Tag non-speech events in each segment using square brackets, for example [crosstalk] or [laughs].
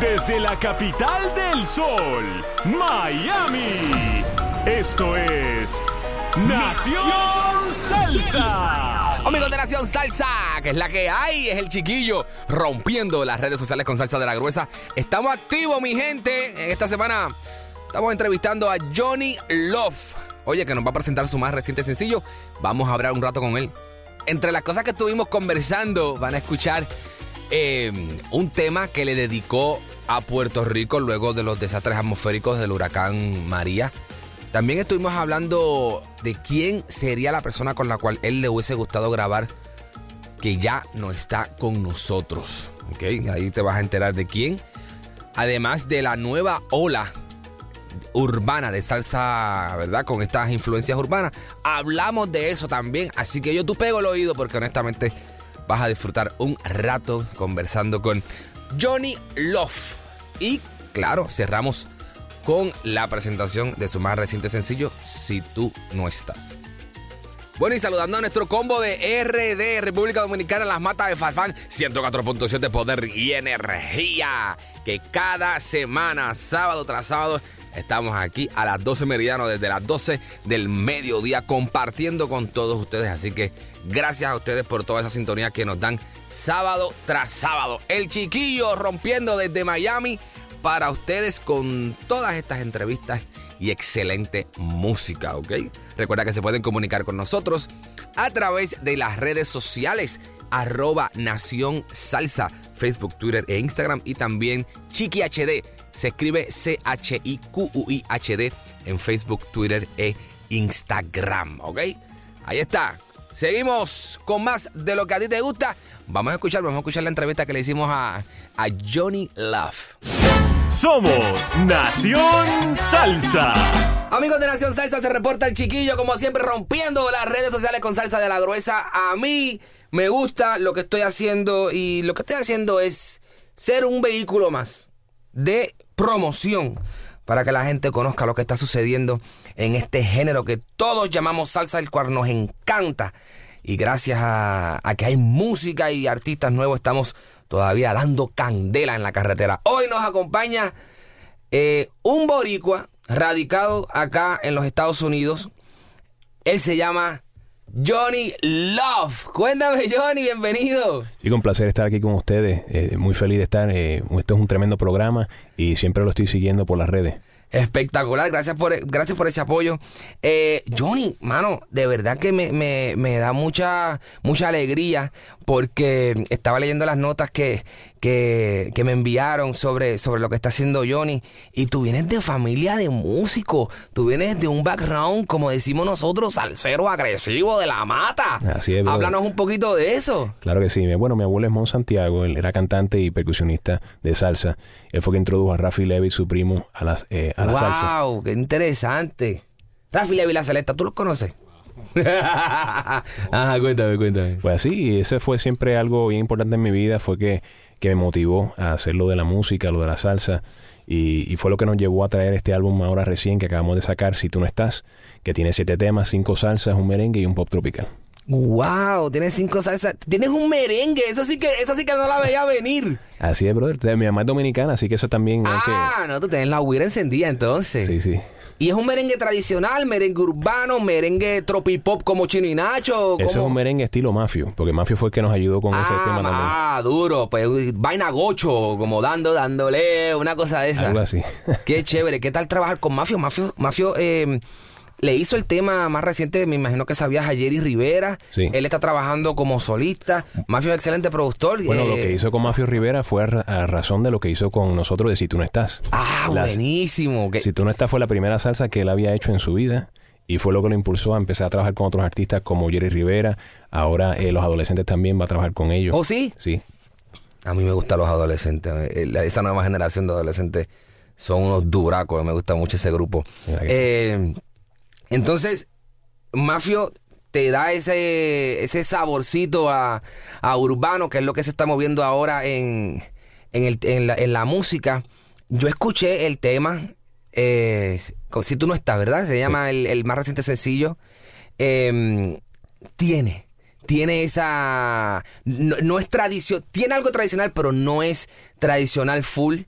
Desde la capital del sol, Miami. Esto es Nación Salsa. Amigos de Nación Salsa, que es la que hay, es el chiquillo rompiendo las redes sociales con salsa de la gruesa. Estamos activos, mi gente. En esta semana estamos entrevistando a Johnny Love. Oye, que nos va a presentar su más reciente sencillo. Vamos a hablar un rato con él. Entre las cosas que estuvimos conversando, van a escuchar eh, un tema que le dedicó a Puerto Rico luego de los desastres atmosféricos del huracán María. También estuvimos hablando de quién sería la persona con la cual él le hubiese gustado grabar que ya no está con nosotros. ¿ok? Ahí te vas a enterar de quién. Además de la nueva ola urbana de salsa, ¿verdad? Con estas influencias urbanas. Hablamos de eso también. Así que yo tú pego el oído porque honestamente vas a disfrutar un rato conversando con Johnny Love. Y claro, cerramos con la presentación de su más reciente sencillo, Si tú no estás. Bueno, y saludando a nuestro combo de RD, República Dominicana, Las Matas de Farfán, 104.7 Poder y Energía. Que cada semana, sábado tras sábado, estamos aquí a las 12 meridiano, desde las 12 del mediodía, compartiendo con todos ustedes. Así que gracias a ustedes por toda esa sintonía que nos dan sábado tras sábado. El chiquillo rompiendo desde Miami para ustedes con todas estas entrevistas y excelente música, ¿ok? Recuerda que se pueden comunicar con nosotros a través de las redes sociales arroba Nación Salsa, Facebook, Twitter e Instagram y también Chiqui HD. Se escribe C-H-I-Q-U-I-H-D en Facebook, Twitter e Instagram, ¿ok? Ahí está. Seguimos con más de lo que a ti te gusta. Vamos a escuchar, vamos a escuchar la entrevista que le hicimos a, a Johnny Love. Somos Nación Salsa. Amigos de Nación Salsa, se reporta el chiquillo, como siempre, rompiendo las redes sociales con salsa de la gruesa. A mí me gusta lo que estoy haciendo y lo que estoy haciendo es ser un vehículo más de promoción para que la gente conozca lo que está sucediendo en este género que todos llamamos salsa, el cual nos encanta. Y gracias a, que hay música y artistas nuevos, estamos todavía dando candela en la carretera. Hoy nos acompaña eh, un boricua radicado acá en los Estados Unidos. Él se llama Johnny Love. Cuéntame, Johnny, bienvenido. Y con placer estar aquí con ustedes. Eh, muy feliz de estar. Eh, esto es un tremendo programa y siempre lo estoy siguiendo por las redes. Espectacular, gracias por, gracias por ese apoyo. Eh, Johnny, mano, de verdad que me, me, me, da mucha, mucha alegría porque estaba leyendo las notas que, que, que, me enviaron sobre, sobre lo que está haciendo Johnny. Y tú vienes de familia de músicos, tú vienes de un background, como decimos nosotros, salsero agresivo de la mata. Así es. Háblanos un poquito de eso. Claro que sí. Bueno, mi abuelo es Mon Santiago, él era cantante y percusionista de salsa. Él fue quien introdujo a Rafi Levy, su primo, a las... Eh, a la wow, salsa. ¡Qué interesante! Rafi Levy La Celesta, ¿tú los conoces? Ajá, [laughs] cuéntame, cuéntame. Pues sí, ese fue siempre algo bien importante en mi vida, fue que, que me motivó a hacer lo de la música, lo de la salsa, y, y, fue lo que nos llevó a traer este álbum ahora recién que acabamos de sacar, Si tú no estás, que tiene siete temas, cinco salsas, un merengue y un pop tropical. Wow, tienes cinco salsas. Tienes un merengue. Eso sí que, eso sí que no la veía venir. Así es, brother. Mi mamá es dominicana, así que eso también hay que... Ah, no, tú tienes la huira encendida entonces. Sí, sí. Y es un merengue tradicional, merengue urbano, merengue tropipop como Chino y Nacho. Ese es un merengue estilo Mafio, porque Mafio fue el que nos ayudó con ese ah, tema también. ah, duro, pues vaina gocho, como dando, dándole, una cosa de esa. Algo así. Qué chévere, ¿qué tal trabajar con Mafio? Mafio, Mafio eh, le hizo el tema más reciente, me imagino que sabías, a Jerry Rivera. Sí. Él está trabajando como solista. Mafio es excelente productor. Bueno, eh, lo que hizo con Mafio Rivera fue a, ra- a razón de lo que hizo con nosotros de Si tú no estás. Ah, buenísimo. Si tú no estás fue la primera salsa que él había hecho en su vida y fue lo que lo impulsó a empezar a trabajar con otros artistas como Jerry Rivera. Ahora eh, los adolescentes también va a trabajar con ellos. ¿Oh, sí? Sí. A mí me gustan los adolescentes. eh, Esta nueva generación de adolescentes son unos duracos. Me gusta mucho ese grupo. Eh, entonces, Mafio te da ese, ese saborcito a, a urbano, que es lo que se está moviendo ahora en, en, el- en la, en la música. Yo escuché el tema, eh, si tú no estás, ¿verdad? Se llama el, el más reciente sencillo. Eh, tiene, tiene esa... No, no es tradición, tiene algo tradicional, pero no es tradicional full.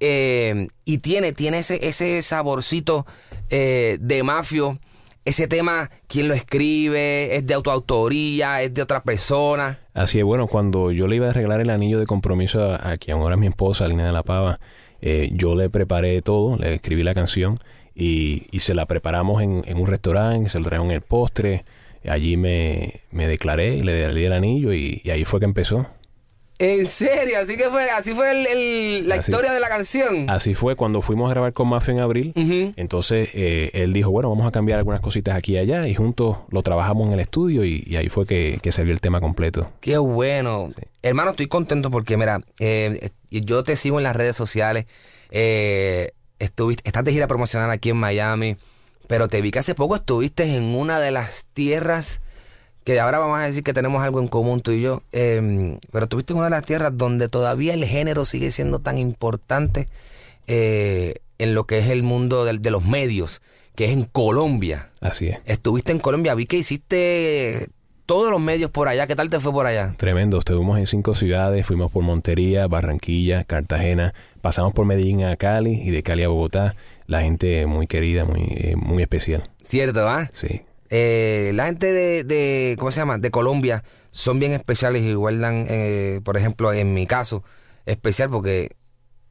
Eh, y tiene, tiene ese, ese saborcito eh, de mafio. Ese tema, ¿quién lo escribe? ¿Es de autoautoría? ¿Es de otra persona? Así es, bueno, cuando yo le iba a arreglar el anillo de compromiso a, quien ahora es mi esposa, Lina de la Pava, eh, yo le preparé todo, le escribí la canción y, y se la preparamos en, en un restaurante, se lo trajeron el postre, allí me, me declaré, le di el anillo y, y ahí fue que empezó. ¿En serio? Así que fue, así fue el- el- la Así. historia de la canción. Así fue cuando fuimos a grabar con Mafia en abril. Entonces eh, él dijo, bueno, vamos a cambiar algunas cositas aquí y allá y juntos lo trabajamos en el estudio y, y ahí fue que, que salió el tema completo. Qué bueno. Hermano, estoy contento porque, mira, eh, yo te sigo en las redes sociales. Eh, estuviste, estás de gira promocional aquí en Miami, pero te vi que hace poco estuviste en una de las tierras que ahora vamos a decir que tenemos algo en común tú y yo, eh, pero estuviste en una de las tierras donde todavía el género sigue siendo tan importante eh, en lo que es el mundo de los medios, que es en Colombia. Así es. Estuviste en Colombia, vi que hiciste todos los medios por allá. ¿Qué tal te fue por allá? Tremendo, estuvimos en cinco ciudades, fuimos por Montería, Barranquilla, Cartagena, pasamos por Medellín a Cali y de Cali a Bogotá. La gente muy querida, muy, eh, muy especial. Cierto, ¿ah? Sí. Eh, la gente de, de, ¿cómo se llama? De Colombia son bien especiales y guardan, eh, por ejemplo, en mi caso, especial porque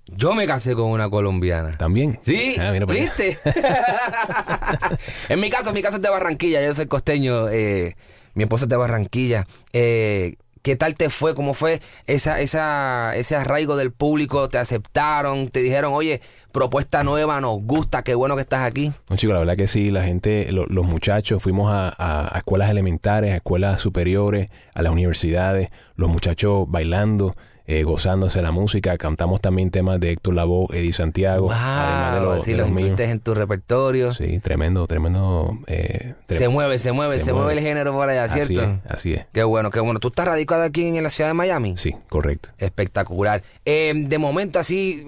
yo me casé con una colombiana. También. Sí, Ah. ¿viste? [laughs] en mi caso, mi caso es de Barranquilla, yo soy costeño, eh, mi esposa es de Barranquilla. Eh, ¿Qué tal te fue? ¿Cómo fue esa, esa, ese arraigo del público? ¿Te aceptaron? ¿Te dijeron, oye, propuesta nueva, nos gusta, qué bueno que estás aquí? No, chico, la verdad que sí, la gente, lo- los muchachos, fuimos a, a- a escuelas elementares, a escuelas superiores, a las universidades, los muchachos bailando, eh, gozándose la música, cantamos también temas de Héctor Lavoe, Eddie Santiago, además de Wow, los, sí, de los los míos. en tu repertorio. Sí, tremendo, tremendo. eh, Se mueve, se mueve, se, Se mueve. mueve. el género por allá, Así ¿cierto? es, así es. Qué bueno, qué bueno. ¿Tú estás radicado aquí en la ciudad de Miami? Sí, correcto. Espectacular. Eh, de momento así,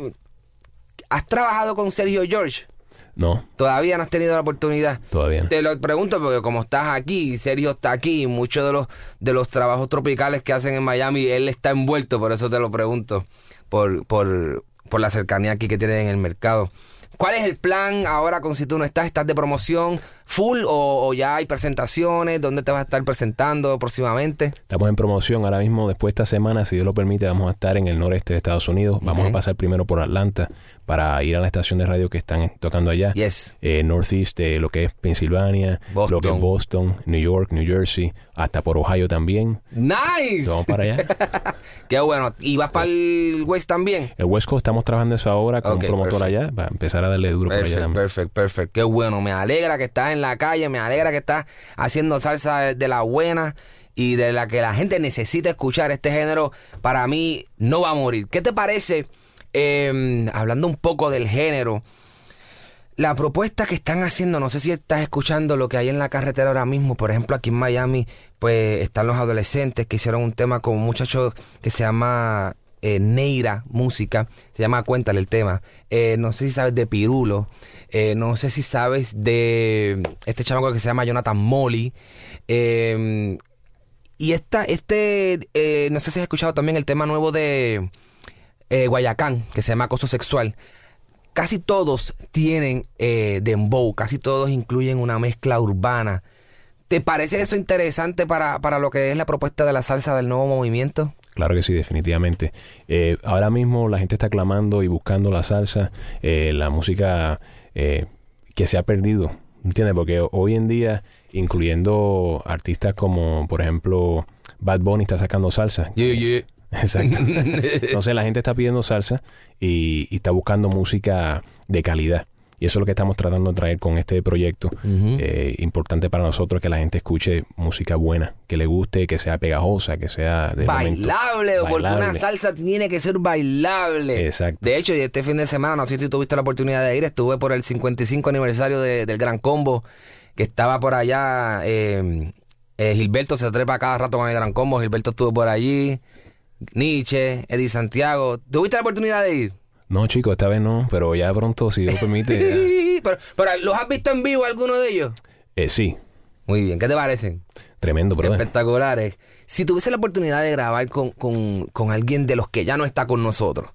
¿has trabajado con Sergio George? No, Todavía no has tenido la oportunidad. todavía no. Te lo pregunto porque como estás aquí, Sergio está aquí, muchos de los de los trabajos tropicales que hacen en Miami, él está envuelto, por eso te lo pregunto, por, por, por la cercanía aquí que tienen en el mercado. ¿Cuál es el plan ahora con si tú no estás? ¿Estás de promoción full o, o ya hay presentaciones? ¿Dónde te vas a estar presentando próximamente? Estamos en promoción ahora mismo. Después de esta semana, si Dios lo permite, vamos a estar en el noreste de Estados Unidos. Vamos a pasar primero por Atlanta para ir a la estación de radio que están tocando allá. Yes. Eh, Northeast, eh, lo que es Pensilvania, Boston. lo que es Boston, New York, New Jersey, hasta por Ohio también. ¡Nice! Vamos para allá. [laughs] Qué bueno. ¿Y vas para el West también? El West Coast estamos trabajando eso ahora con un promotor perfecto. allá para empezar a darle duro por allá también. perfecto, perfecto. Qué bueno. Me alegra que estás en la calle, me alegra que estás haciendo salsa de, la buena y de la que la gente necesita escuchar. Este género para mí no va a morir. ¿Qué te parece? eh, hablando un poco del género. La propuesta que están haciendo, no sé si estás escuchando lo que hay en la carretera ahora mismo, por ejemplo aquí en Miami, pues están los adolescentes que hicieron un tema con un muchacho que se llama eh, Neira Música, se llama Cuéntale el tema. Eh, no sé si sabes de Pirulo, eh, no sé si sabes de este chamaco que se llama Jonathan Molly. Eh, y esta, este, no sé si has escuchado también el tema nuevo de Guayacán, que se llama acoso sexual. Casi todos tienen dembow, casi todos incluyen una mezcla urbana. ¿Te parece eso interesante para, para lo que es la propuesta de la salsa del nuevo movimiento? Claro que sí, definitivamente. Eh, ahora mismo la gente está clamando y buscando la salsa, eh, la música eh, que se ha perdido, ¿entiendes? Porque hoy en día, incluyendo artistas como, por ejemplo, Bad Bunny está sacando salsa. Yeah, yeah. [laughs] Exacto. [laughs] Entonces la gente está pidiendo salsa y, y está buscando música de calidad. Y eso es lo que estamos tratando de traer con este proyecto. Eh, importante para nosotros que la gente escuche música buena, que le guste, que sea pegajosa, que sea de. Bailable, porque una salsa tiene que ser bailable. Exacto. De hecho, y este fin de semana, no sé si tuviste la oportunidad de ir, estuve por el 55 aniversario de- del Gran Combo, que estaba por allá. eh, eh, Gilberto se trepa cada rato con el Gran Combo. Gilberto estuvo por allí. Nietzsche, Eddie Santiago. ¿Tuviste la oportunidad de ir? No, chicos, esta vez no, pero ya pronto, si Dios permite. [laughs] pero, pero, ¿los has visto en vivo alguno de ellos? Eh, sí, Muy bien, ¿qué te parecen? tremendo, brother. Espectaculares. Si tuviese la oportunidad de grabar con, con- con alguien de los que ya no está con nosotros,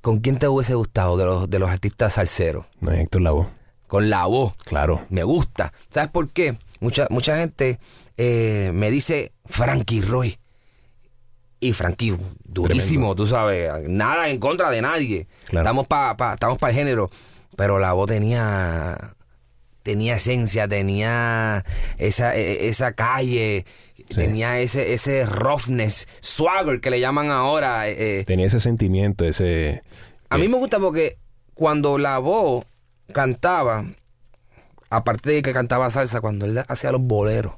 ¿con quién te hubiese gustado de los, de los artistas salseros? No es Héctor Lavoe. Con la voz. Claro. Me gusta. ¿Sabes por qué? Mucha, mucha gente eh, me dice Frankie Roy. Y Frankie, durísimo, tú sabes. Nada en contra de nadie. Claro. Estamos para estamos el género. Pero la voz tenía tenía esencia, tenía esa, e- esa calle, tenía ese, ese roughness, swagger que le llaman ahora. eh, eh. Tenía ese sentimiento, ese... A mí me gusta porque cuando la voz cantaba, aparte de que cantaba salsa, cuando él hacía los boleros,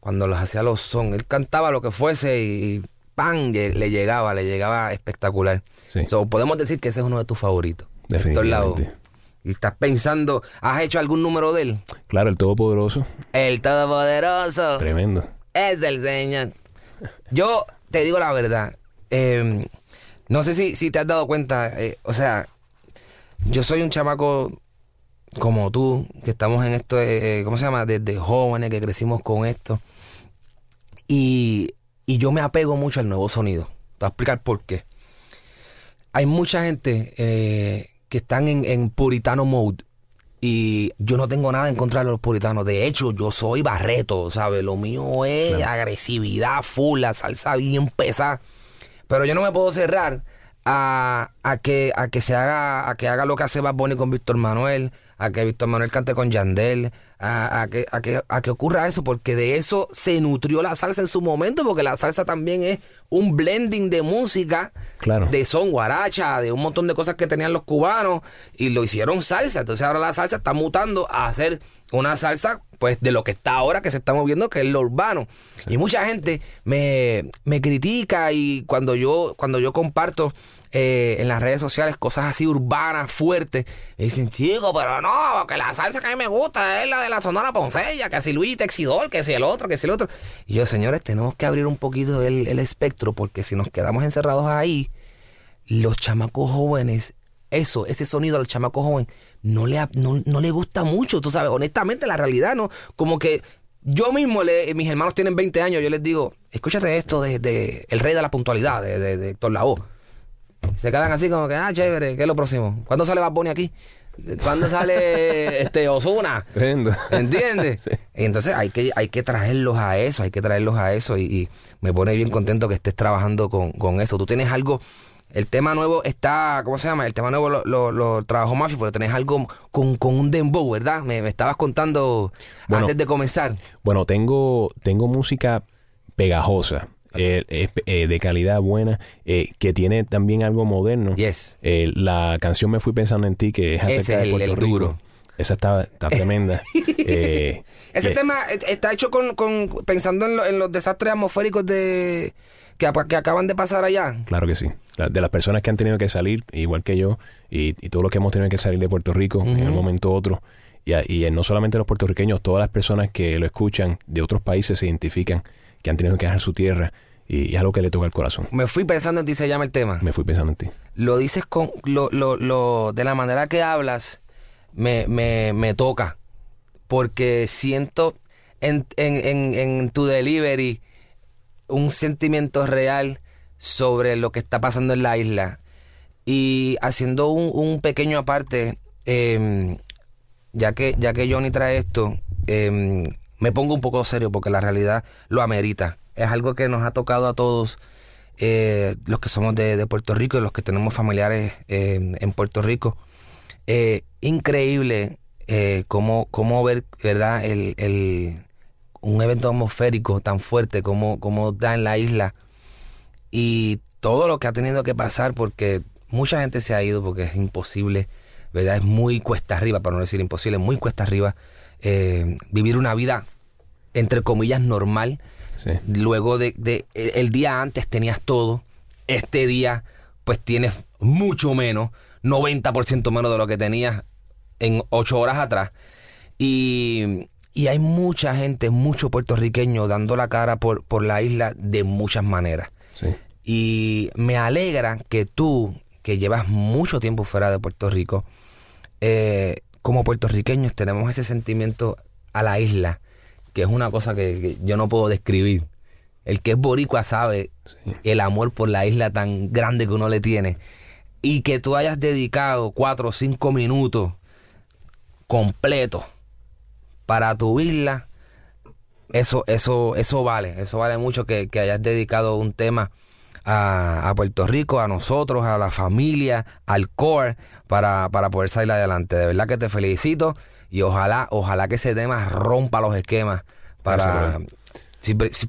cuando los hacía los son, él cantaba lo que fuese y ¡pam! le llegaba, le llegaba espectacular. Sí. So, podemos decir que ese es uno de tus favoritos. Definitivamente. Y estás pensando, ¿has hecho algún número de él? Claro, el Todopoderoso. El Todopoderoso. Tremendo. Es el Señor. Yo te digo la verdad. eh, no sé si, si te has dado cuenta. eh, o sea, yo soy un chamaco como tú, que estamos en esto, eh, ¿cómo se llama? Desde jóvenes, que crecimos con esto. Y, y yo me apego mucho al nuevo sonido. Te voy a explicar por qué. Hay mucha gente eh, que están en, en puritano mode. Y yo no tengo nada en contra de los puritanos. De hecho, yo soy barreto, ¿sabes? Lo mío es agresividad full, la salsa bien pesada. Pero yo no me puedo cerrar a, a que, a que se haga, a que haga lo que hace Bad Bunny con Víctor Manuel, a que Víctor Manuel cante con Yandel, a, a que, a, que, a que ocurra eso, porque de eso se nutrió la salsa en su momento, porque la salsa también es un blending de música, Claro. de son, guaracha, de un montón de cosas que tenían los cubanos, y lo hicieron salsa. Entonces ahora la salsa está mutando a hacer una salsa pues de lo que está ahora que se está moviendo que es lo urbano. Y mucha gente me, me critica y cuando yo cuando yo comparto eh, en las redes sociales cosas así urbanas fuertes me dicen chico pero no que la salsa que a mí me gusta es la de la Sonora Poncella que si Luis Texidor que si el otro que si el otro y yo señores tenemos que abrir un poquito el, el espectro porque si nos quedamos encerrados ahí los chamacos jóvenes, eso, ese sonido al chamaco joven, no le, no, no le gusta mucho, tú sabes, honestamente la realidad, ¿no? Como que yo mismo, le, mis hermanos tienen 20 años, yo les digo, escúchate esto de, de El Rey de la Puntualidad, de, de, de Héctor Lavoe. Se quedan así como que, ah, chévere, ¿qué es lo próximo? ¿Cuándo sale Bad Bunny aquí? ¿Cuándo sale [laughs] este Osuna? ¿Entiendes? [laughs] Sí. Y Entonces hay que, hay que traerlos a eso, hay que traerlos a eso y, y me pone bien contento que estés trabajando con, con eso. Tú tienes algo, el tema nuevo está, ¿cómo se llama? El tema nuevo lo, lo, lo trabajó Mafi, pero tenés algo con, con un dembow, ¿verdad? Me, me estabas contando Bueno. antes de comenzar. Bueno, tengo, tengo música pegajosa, eh, eh, eh, de calidad buena, eh, que tiene también algo moderno. Yes. Eh, la canción Me Fui Pensando en Ti, que es acerca Ese es de el- Puerto el Rico. duro. Esa está, está tremenda. [laughs] Ese tema eh, está hecho con, con pensando en, lo- en los desastres atmosféricos de que, que acaban de pasar allá. Claro que sí. La- de las personas que han tenido que salir, igual que yo, y, y todos los que hemos tenido que salir de Puerto Rico en un momento u otro. Y, y no solamente los puertorriqueños, todas las personas que lo escuchan de otros países se identifican que han tenido que dejar su tierra y, y es algo que le toca al corazón. Me fui pensando en ti, se llama el tema. Me fui pensando en ti. lo dices con lo, lo, lo, de la manera que hablas me, me, me toca porque siento en, en, en, en tu delivery un sentimiento real sobre lo que está pasando en la isla. Y haciendo un, un pequeño aparte, em, ya, que, ya que Johnny trae esto, em, me pongo un poco serio porque la realidad lo amerita. Es algo que nos ha tocado a todos eh, los que somos de, Puerto Rico y los que tenemos familiares em, en Puerto Rico. Eh, increíble eh, cómo, cómo, ver, ¿verdad? El, el, un evento atmosférico tan fuerte como, como da en la isla y todo lo que ha tenido que pasar porque mucha gente se ha ido porque es imposible, ¿verdad? Es muy cuesta arriba, para no decir imposible, muy cuesta arriba eh, vivir una vida, entre comillas, normal. Luego de, de, el día antes tenías todo, este día pues tienes mucho menos, 90% menos de lo que tenías en ocho horas atrás. Y, y hay mucha gente, mucho puertorriqueño dando la cara por, por la isla de muchas maneras. Y me alegra que tú, que llevas mucho tiempo fuera de Puerto Rico, eh, como puertorriqueños tenemos ese sentimiento a la isla, que es una cosa que, yo no puedo describir. El que es boricua sabe el amor por la isla tan grande que uno le tiene. Y que tú hayas dedicado cuatro o cinco minutos completos para tu isla, eso, eso, eso vale. Eso vale mucho que, que hayas dedicado un tema a, Puerto Rico, a nosotros, a la familia, al core, para, para poder salir adelante. De verdad que te felicito y ojalá, ojalá que ese tema rompa los esquemas para...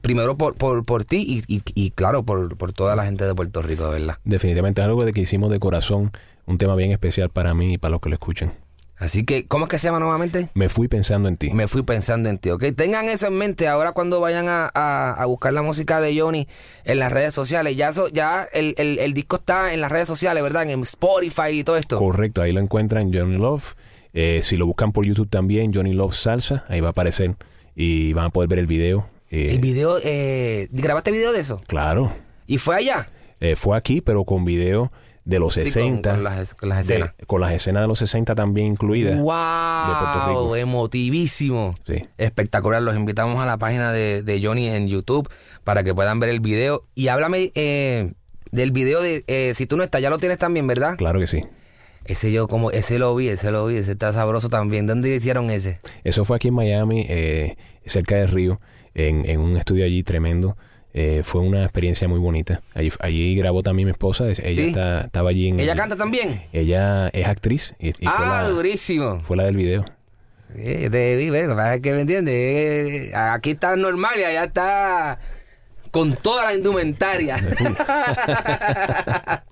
primero por, por, por ti y, y, y, claro, por, por toda la gente de Puerto Rico, de verdad. Definitivamente algo de que hicimos de corazón, un tema bien especial para mí y para los que lo escuchen. Así que, ¿cómo es que se llama nuevamente? Me fui pensando en ti. Me fui pensando en ti, ¿ok? Tengan eso en mente ahora cuando vayan a, buscar la música de Johnny en las redes sociales. Ya, ya el, disco está en las redes sociales, ¿verdad? En Spotify y todo esto. Correcto, ahí lo encuentran Johnny Love. Eh, si lo buscan por YouTube también, Johnny Love Salsa, ahí va a aparecer y van a poder ver el video. Eh, el video, eh, ¿grabaste video de eso? Claro. ¿Y fue allá? fue aquí, pero con video de los 60. con, las, escenas. con las escenas de los 60 también incluidas. ¡Wow! Emotivísimo. Sí. Espectacular. Los invitamos a la página de, Johnny en YouTube para que puedan ver el video. Y háblame eh, del video de eh, Si tú no estás, ya lo tienes también, ¿verdad? Claro que sí. Ese yo como, ese lo vi, ese lo vi, ese está sabroso también. ¿Dónde hicieron ese? Eso fue aquí en Miami, eh, cerca del río, en, en un estudio allí tremendo. Eh, fue una experiencia muy bonita. Allí, allí grabó también mi esposa. Ella estaba allí en. ¿Ella canta también? Ella es actriz. Y, ah, durísimo. Fue la del video. Te vi, que me entiendes. Eh, aquí está normal y allá está con toda la indumentaria. [laughs] [laughs]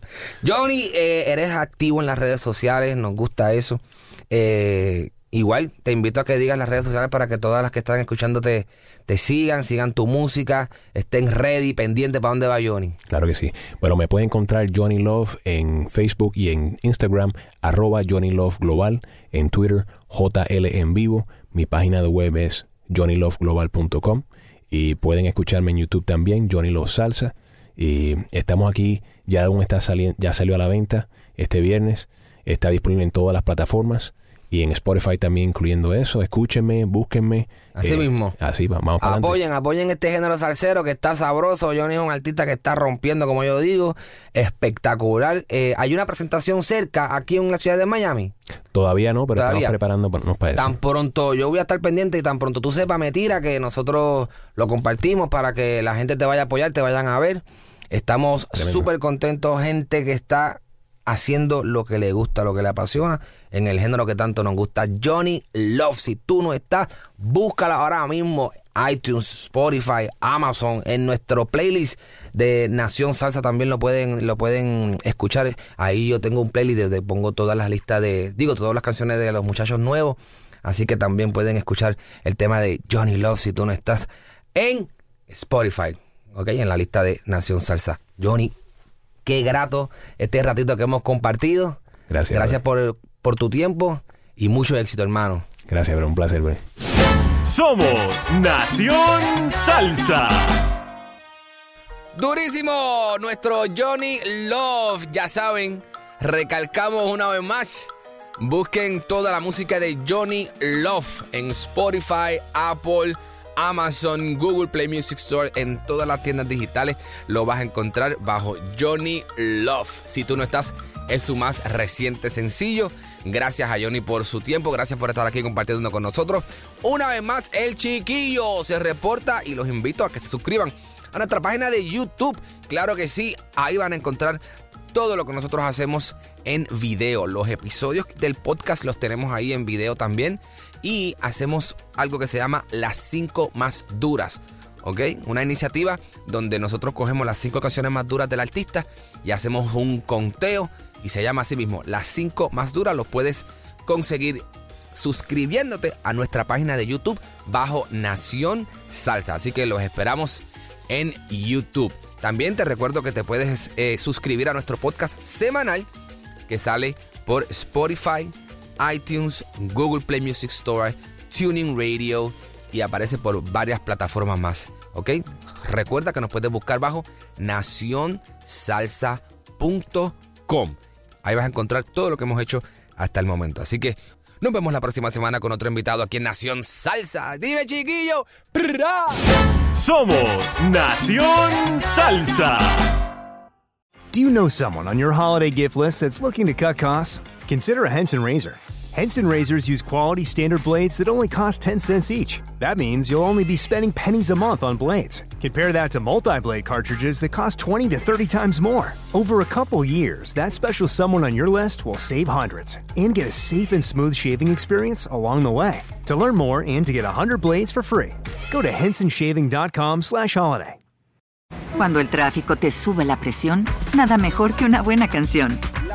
Johnny, eh, eres activo en las redes sociales, nos gusta eso. Eh, Igual te invito a que digas las redes sociales para que todas las que están escuchándote te sigan, sigan tu música, estén ready, pendientes para dónde va Johnny. Claro que sí. Bueno, me pueden encontrar Johnny Love en Facebook y en Instagram, arroba Johnny Love Global, en Twitter, JL en vivo. Mi página de web es johnnyloveglobal.com y pueden escucharme en YouTube también, Johnny Love Salsa. Y estamos aquí, ya aún está saliendo, ya salió a la venta este viernes, está disponible en todas las plataformas y en Spotify también incluyendo eso. Escúchenme, búsquenme. Así eh, mismo. Así, vamos para Apoyen, apoyen este género salsero que está sabroso. Johnny es un artista que está rompiendo, como yo digo, espectacular. Eh, ¿Hay una presentación cerca aquí en la ciudad de Miami? Todavía no, pero estamos preparándonos para eso. Tan pronto yo voy a estar pendiente y tan pronto tú sepas, me tira que nosotros lo compartimos para que la gente te vaya a apoyar, te vayan a ver. Estamos súper contentos, gente que está haciendo lo que le gusta, lo que le apasiona, en el género que tanto nos gusta. Johnny Love, si tú no estás, búscala ahora mismo. iTunes, Spotify, Amazon, en nuestro playlist de Nación Salsa también lo pueden, lo pueden escuchar. Ahí yo tengo un playlist donde pongo todas las listas de, digo, todas las canciones de los muchachos nuevos. Así que también pueden escuchar el tema de Johnny Love si tú no estás en Spotify, ¿ok? En la lista de Nación Salsa. Johnny Qué grato este ratito que hemos compartido. Gracias. Gracias por, por, tu tiempo y mucho éxito, hermano. Gracias, bro. Un placer, bro. Somos Nación Salsa. Durísimo, nuestro Johnny Love. Ya saben, recalcamos una vez más. Busquen toda la música de Johnny Love en Spotify, Apple, Amazon, Google Play Music Store, en todas las tiendas digitales lo vas a encontrar bajo Johnny Love. Si tú no estás, es su más reciente sencillo. Gracias a Johnny por su tiempo, gracias por estar aquí compartiendo con nosotros. Una vez más, el chiquillo se reporta y los invito a que se suscriban a nuestra página de YouTube. Claro que sí, ahí van a encontrar todo lo que nosotros hacemos en video. Los episodios del podcast los tenemos ahí en video también. Y hacemos algo que se llama las 5 más duras. ¿Ok? Una iniciativa donde nosotros cogemos las 5 canciones más duras del artista y hacemos un conteo. Y se llama así mismo, las 5 más duras. Los puedes conseguir suscribiéndote a nuestra página de YouTube bajo Nación Salsa. Así que los esperamos en YouTube. También te recuerdo que te puedes eh, suscribir a nuestro podcast semanal que sale por Spotify, iTunes, Google Play Music Store, Tuning Radio y aparece por varias plataformas más. ¿Ok? Recuerda que nos puedes buscar bajo nacionsalsa.com. Ahí vas a encontrar todo lo que hemos hecho hasta el momento. Así que nos vemos la próxima semana con otro invitado aquí en Nación Salsa. Dime, chiquillo. Somos Nación Salsa. Do you know someone on your holiday gift list that's looking to cut costs? Consider a Henson razor. Henson razors use quality standard blades that only cost 10 cents each. That means you'll only be spending pennies a month on blades. Compare that to multi blade cartridges that cost 20 to 30 times more. Over a couple years, that special someone on your list will save hundreds and get a safe and smooth shaving experience along the way. To learn more and to get 100 blades for free, go to hensonshaving.com/holiday. Cuando el tráfico te sube la presión, nada mejor que una buena canción.